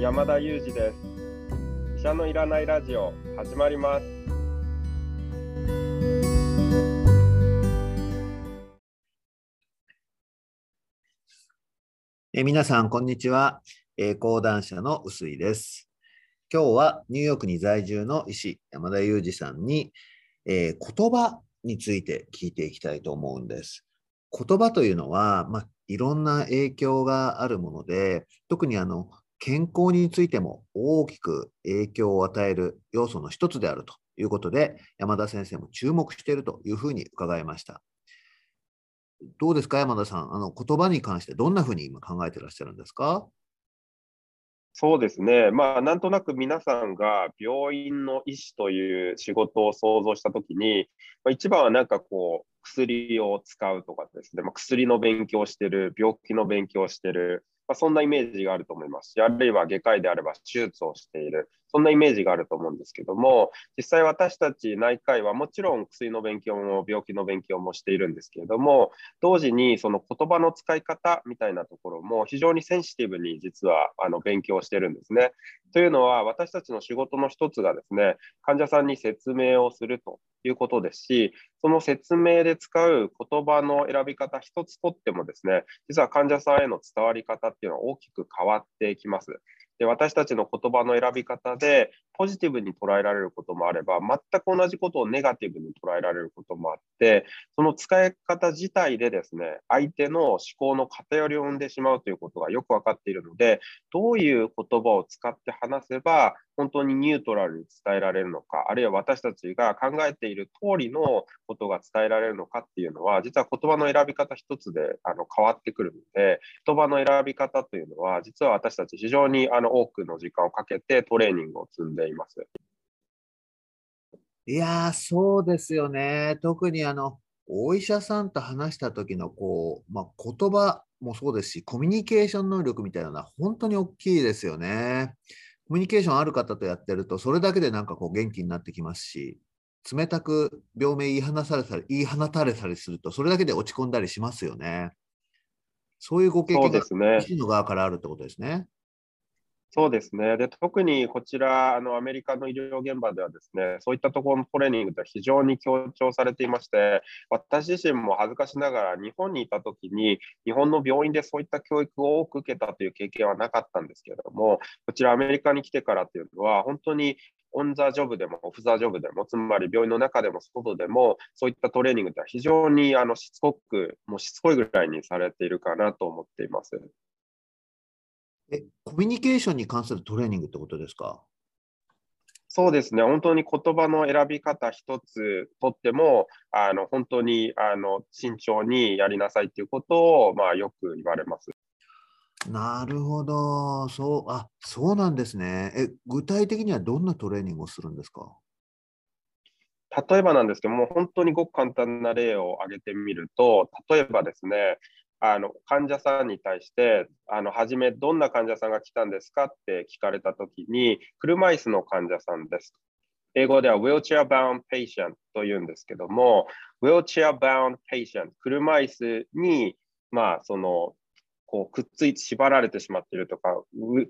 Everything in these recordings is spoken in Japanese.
山田裕二です。医者のいらないラジオ始まります。え皆さんこんにちは、え、講談社の臼井です。今日はニューヨークに在住の医師山田裕二さんに、えー、言葉について聞いていきたいと思うんです。言葉というのは、まあ、いろんな影響があるもので、特にあの健康についても大きく影響を与える要素の一つであるということで、山田先生も注目しているというふうに伺いました。どうですか、山田さん？あの言葉に関してどんなふうに今考えてらっしゃるんですか？そうですね、まあ、なんとなく皆さんが病院の医師という仕事を想像したときに、まあ、一番はなんかこう、薬を使うとかですね、まあ、薬の勉強してる、病気の勉強してる、まあ、そんなイメージがあると思いますし、あるいは外科医であれば手術をしている、そんなイメージがあると思うんですけども、実際私たち内科医はもちろん薬の勉強も病気の勉強もしているんですけれども、同時にその言葉の使い方みたいなところも非常にセンシティブに実はあの勉強してるんですね。というのは、私たちの仕事の一つがですね、患者さんに説明をするということですし、その説明で使う言葉の選び方一つとってもですね、実は患者さんへの伝わり方っていうのは大きく変わってきます。で私たちの言葉の選び方でポジティブに捉えられることもあれば全く同じことをネガティブに捉えられることもあってその使い方自体でですね相手の思考の偏りを生んでしまうということがよく分かっているのでどういう言葉を使って話せば本当にニュートラルに伝えられるのか、あるいは私たちが考えている通りのことが伝えられるのかっていうのは、実は言葉の選び方一つであの変わってくるので、言葉の選び方というのは、実は私たち非常にあの多くの時間をかけてトレーニングを積んでいます。いやそうですよね。特にあのお医者さんと話した時のこう、まあ、言葉もそうですし、コミュニケーション能力みたいなのは本当に大きいですよね。コミュニケーションある方とやってると、それだけでなんかこう元気になってきますし、冷たく病名言い放されたり、言い放たれたりすると、それだけで落ち込んだりしますよね。そういうご経験が医師の側からあるってことですね。そうですね。で、特にこちら、あの、アメリカの医療現場ではですね、そういったところのトレーニングって非常に強調されていまして、私自身も恥ずかしながら日本にいたときに、日本の病院でそういった教育を多く受けたという経験はなかったんですけれども、こちらアメリカに来てからというのは、本当にオン・ザ・ジョブでもオフ・ザ・ジョブでも、つまり病院の中でも外でも、そういったトレーニングって非常にあのしつこく、もうしつこいぐらいにされているかなと思っています。え、コミュニケーションに関するトレーニングってことですか？そうですね、本当に言葉の選び方一つとっても、あの本当にあの慎重にやりなさいということを、まあ、よく言われます。なるほど、そう、あ、そうなんですね。え、具体的にはどんなトレーニングをするんですか？例えばなんですけども、本当にごく簡単な例を挙げてみると、例えばですね、あの患者さんに対して、あの初め、どんな患者さんが来たんですかって聞かれたときに、車椅子の患者さんです。英語では wheelchair bound patient というんですけども、wheelchair bound patient、車椅子に、まあ、その、こうくっついて縛られてしまっているとか、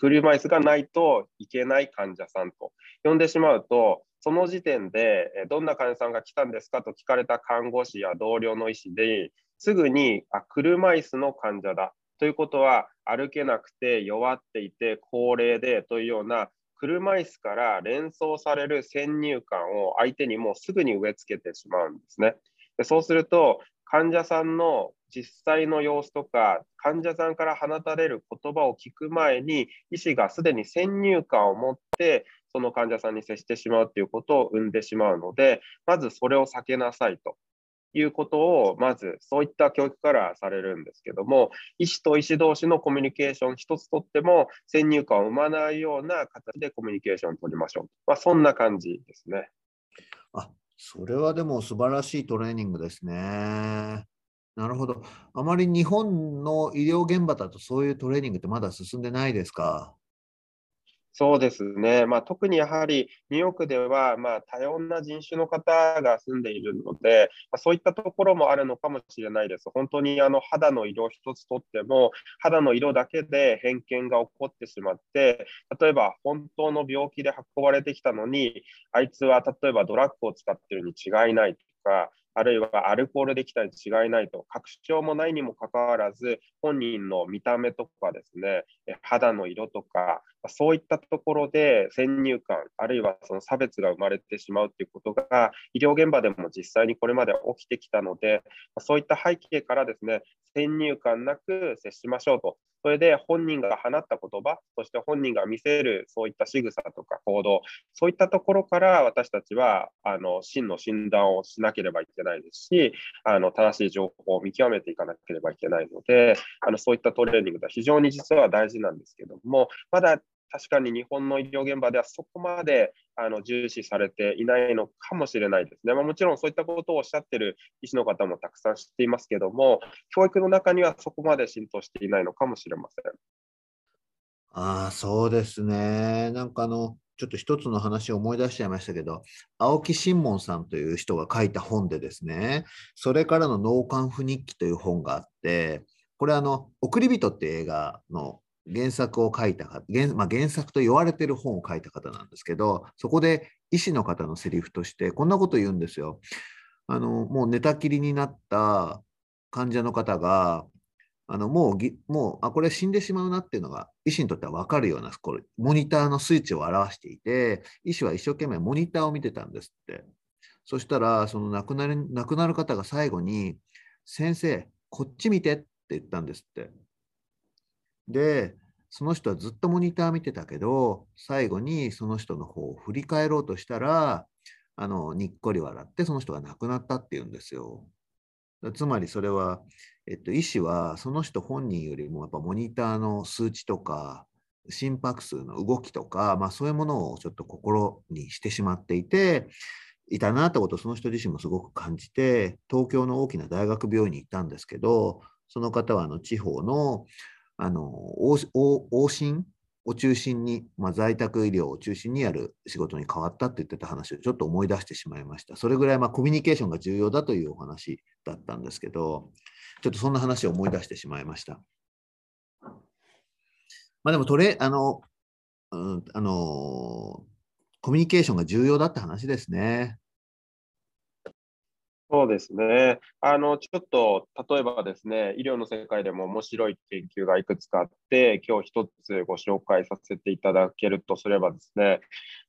車椅子がないといけない患者さんと呼んでしまうと、その時点で、どんな患者さんが来たんですかと聞かれた看護師や同僚の医師ですぐにあ車椅子の患者だということは歩けなくて弱っていて高齢でというような車椅子から連想される先入観を相手にもうすぐに植え付けてしまうんですね。でそうすると患者さんの実際の様子とか患者さんから放たれる言葉を聞く前に医師がすでに先入観を持ってその患者さんに接してしまうということを生んでしまうのでまずそれを避けなさいということを、まずそういった教育からされるんですけども、医師と医師同士のコミュニケーション一つとっても、先入観を生まないような形でコミュニケーションを取りましょう。まあ、そんな感じですね。あ、それはでも素晴らしいトレーニングですね。なるほど。あまり日本の医療現場だとそういうトレーニングってまだ進んでないですか？そうですね、まあ、特にやはりニューヨークでは、まあ、多様な人種の方が住んでいるので、まあ、そういったところもあるのかもしれないです。本当にあの肌の色一つとっても、肌の色だけで偏見が起こってしまって、例えば本当の病気で運ばれてきたのに、あいつは例えばドラッグを使ってるに違いないとか、あるいはアルコールできたに違いないと、確証もないにもかかわらず、本人の見た目とかですね、肌の色とか、そういったところで先入観、あるいはその差別が生まれてしまうということが、医療現場でも実際にこれまで起きてきたので、そういった背景からですね、先入観なく接しましょうと。それで本人が放った言葉、そして本人が見せるそういった仕草とか行動、そういったところから私たちはあの真の診断をしなければいけないですし、あの正しい情報を見極めていかなければいけないので、あのそういったトレーニングが非常に実は大事なんですけども、まだ確かに日本の医療現場ではそこまであの重視されていないのかもしれないですね。まあ、もちろんそういったことをおっしゃっている医師の方もたくさん知っていますけども、教育の中にはそこまで浸透していないのかもしれません。ああ、そうですね。なんかあの、ちょっと一つの話を思い出しちゃいましたけど、青木新門さんという人が書いた本でですね、それからの脳幹不日記という本があって、これあの、送り人って映画の原作を書いた原,、まあ、原作と言われてる本を書いた方なんですけど、そこで医師の方のセリフとして、こんなこと言うんですよ。あのもう寝たきりになった患者の方が、あのもうぎもうあこれ死んでしまうなっていうのが医師にとっては分かるようなこれモニターの数値を表していて医師は一生懸命モニターを見てたんですってそしたらその亡くなる亡くなる方が最後に「先生こっち見て」って言ったんですってで、その人はずっとモニター見てたけど、最後にその人の方を振り返ろうとしたら、あのにっこり笑ってその人が亡くなったっていうんですよ。つまりそれは、えっと、医師はその人本人よりもやっぱモニターの数値とか心拍数の動きとか、まあ、そういうものをちょっと心にしてしまっていていたなってことをその人自身もすごく感じて東京の大きな大学病院に行ったんですけどその方はあの地方のあの往診？を中心に、まあ、在宅医療を中心にやる仕事に変わったって言ってた話をちょっと思い出してしまいました。それぐらいまあコミュニケーションが重要だというお話だったんですけど、ちょっとそんな話を思い出してしまいました。まあ、でもトレあの、うん、あのコミュニケーションが重要だって話ですね。そうですね。あの、ちょっと、例えばですね、医療の世界でも面白い研究がいくつかあって、今日一つご紹介させていただけるとすればですね、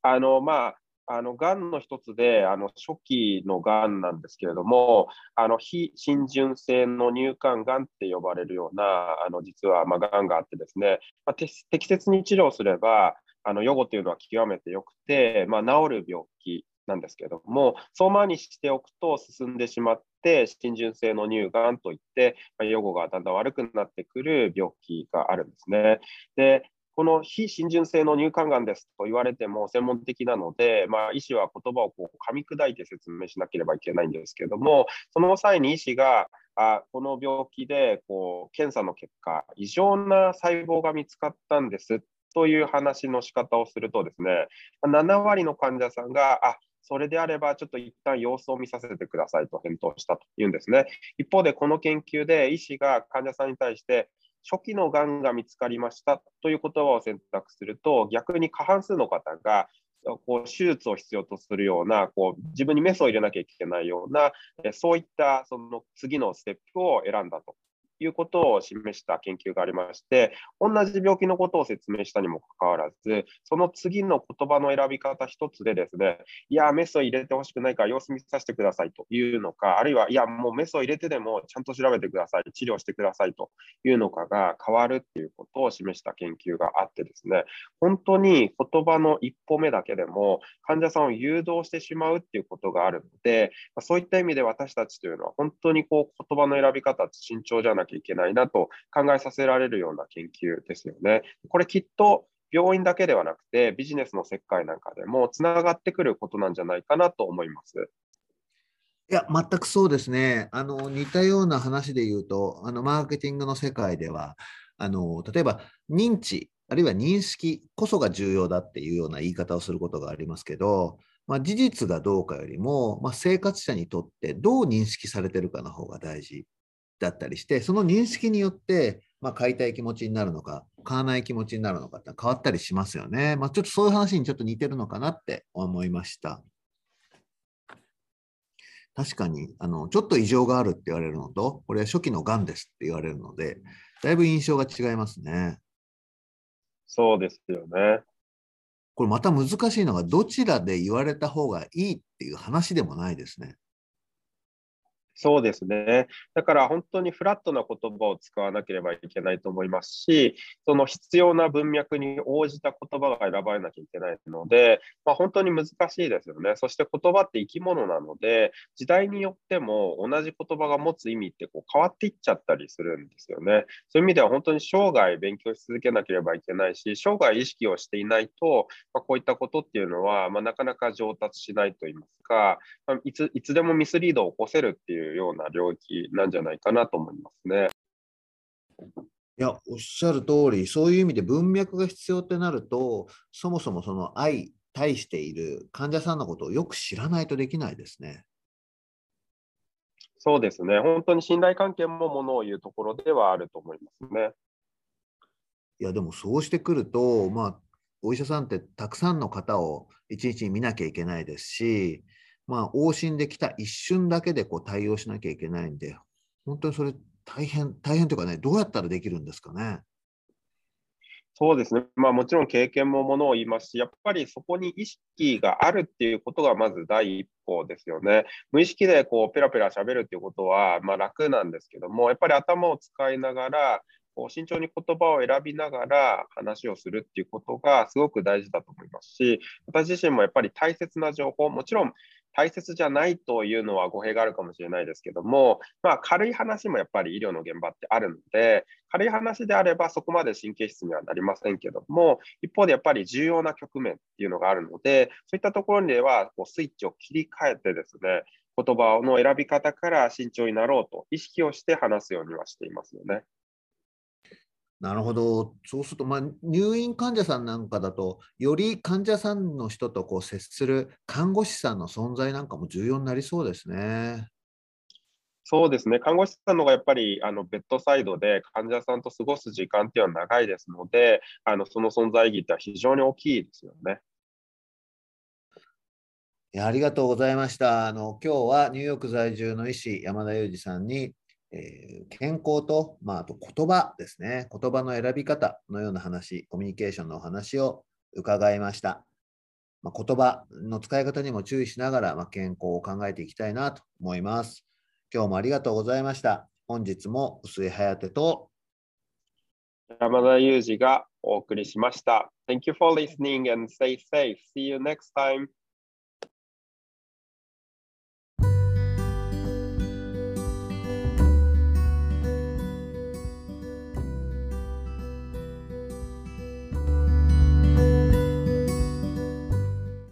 あの、まあ、あの、がんの一つで、あの、初期のがんなんですけれども、あの、非浸潤性の乳管がんって呼ばれるような、あの、実は、まあ、がんがあってですね、まあ、適切に治療すれば、あの、予後というのは極めて良くて、まあ、治る病気なんですけども、相馬にしておくと進んでしまって、浸潤性の乳がんといって、ま予後がだんだん悪くなってくる病気があるんですね。でこの非浸潤性の乳管がんですと言われても専門的なので、まあ、医師は言葉をこう噛み砕いて説明しなければいけないんですけれども、その際に医師が、あこの病気でこう検査の結果、異常な細胞が見つかったんですという話の仕方をするとですね、7割の患者さんが、あそれであれば、ちょっと一旦様子を見させてくださいと返答したというんですね。一方で、この研究で医師が患者さんに対して、初期のがんが見つかりましたという言葉を選択すると、逆に過半数の方が、こう手術を必要とするようなこう自分にメスを入れなきゃいけないようなそういったその次のステップを選んだということを示した研究がありまして、同じ病気のことを説明したにもかかわらず、その次の言葉の選び方一つでですね、いや、メスを入れてほしくないから様子見させてくださいというのか、あるいは、いや、もうメスを入れてでもちゃんと調べてください、治療してくださいというのかが変わるっていうことを示した研究があってですね、本当に言葉の一歩目だけでも患者さんを誘導してしまうっていうことがあるので、そういった意味で私たちというのは本当にこう言葉の選び方慎重じゃなきゃいけないなと考えさせられるような研究ですよね。これきっと病院だけではなくてビジネスの世界なんかでもつながってくることなんじゃないかなと思います。いや、全くそうですね。あの似たような話で言うと、あのマーケティングの世界では、あの例えば認知あるいは認識こそが重要だっていうような言い方をすることがありますけど、まあ、事実がどうかよりも、まあ、生活者にとってどう認識されてるかの方が大事だったりして、その認識によって、まあ、買いたい気持ちになるのか、買わない気持ちになるのかって変わったりしますよね。まあ、ちょっとそういう話にちょっと似てるのかなって思いました。確かにあのちょっと異常があるって言われるのと、これは初期のがんですって言われるので、だいぶ印象が違いますね。そうですよね。これまた難しいのが、どちらで言われた方がいいっていう話でもないですね。そうですね。だから本当にフラットな言葉を使わなければいけないと思いますし、その必要な文脈に応じた言葉が選ばれなきゃいけないので、まあ、本当に難しいですよね。そして言葉って生き物なので、時代によっても同じ言葉が持つ意味ってこう変わっていっちゃったりするんですよね。そういう意味では本当に生涯勉強し続けなければいけないし、生涯意識をしていないと、まあ、こういったことっていうのは、まあ、なかなか上達しないと言いますか、ま、いついつでもミスリードを起こせるっていうような領域なんじゃないかなと思いますね。いや、おっしゃる通り、そういう意味で文脈が必要ってなると、そもそもその相対している患者さんのことをよく知らないとできないですね。そうですね。本当に信頼関係もものを言うところではあると思いますね。いや、でもそうしてくると、まあ、お医者さんってたくさんの方を一日に見なきゃいけないですし、まあ、往診できた一瞬だけでこう対応しなきゃいけないんで、本当にそれ大変、大変というかね、どうやったらできるんですかね？そうですね、まあ、もちろん経験もものを言いますし、やっぱりそこに意識があるっていうことがまず第一歩ですよね。無意識でこうペラペラ喋るっていうことはまあ楽なんですけども、やっぱり頭を使いながら、こう慎重に言葉を選びながら話をするっていうことがすごく大事だと思いますし、私自身もやっぱり大切な情報、もちろん大切じゃないというのは語弊があるかもしれないですけども、まあ、軽い話もやっぱり医療の現場ってあるので、軽い話であればそこまで神経質にはなりませんけども、一方でやっぱり重要な局面っていうのがあるので、そういったところではこうスイッチを切り替えてですね、言葉の選び方から慎重になろうと意識をして話すようにはしていますよね。なるほど。そうすると、まあ、入院患者さんなんかだと、より患者さんの人とこう接する看護師さんの存在なんかも重要になりそうですね。そうですね、看護師さんのがやっぱりあのベッドサイドで患者さんと過ごす時間っていうのは長いですので、あのその存在意義っては非常に大きいですよね。ありがとうございました。あの今日はニューヨーク在住の医師、山田裕二さんにえー、健康と、まあ、あと言葉ですね。言葉の選び方のような話、コミュニケーションのお話を伺いました。まあ、言葉の使い方にも注意しながら、まあ、健康を考えていきたいなと思います。今日もありがとうございました。本日も薄井颯と山田裕二がお送りしました。Thank you for listening and stay safe. See you next time.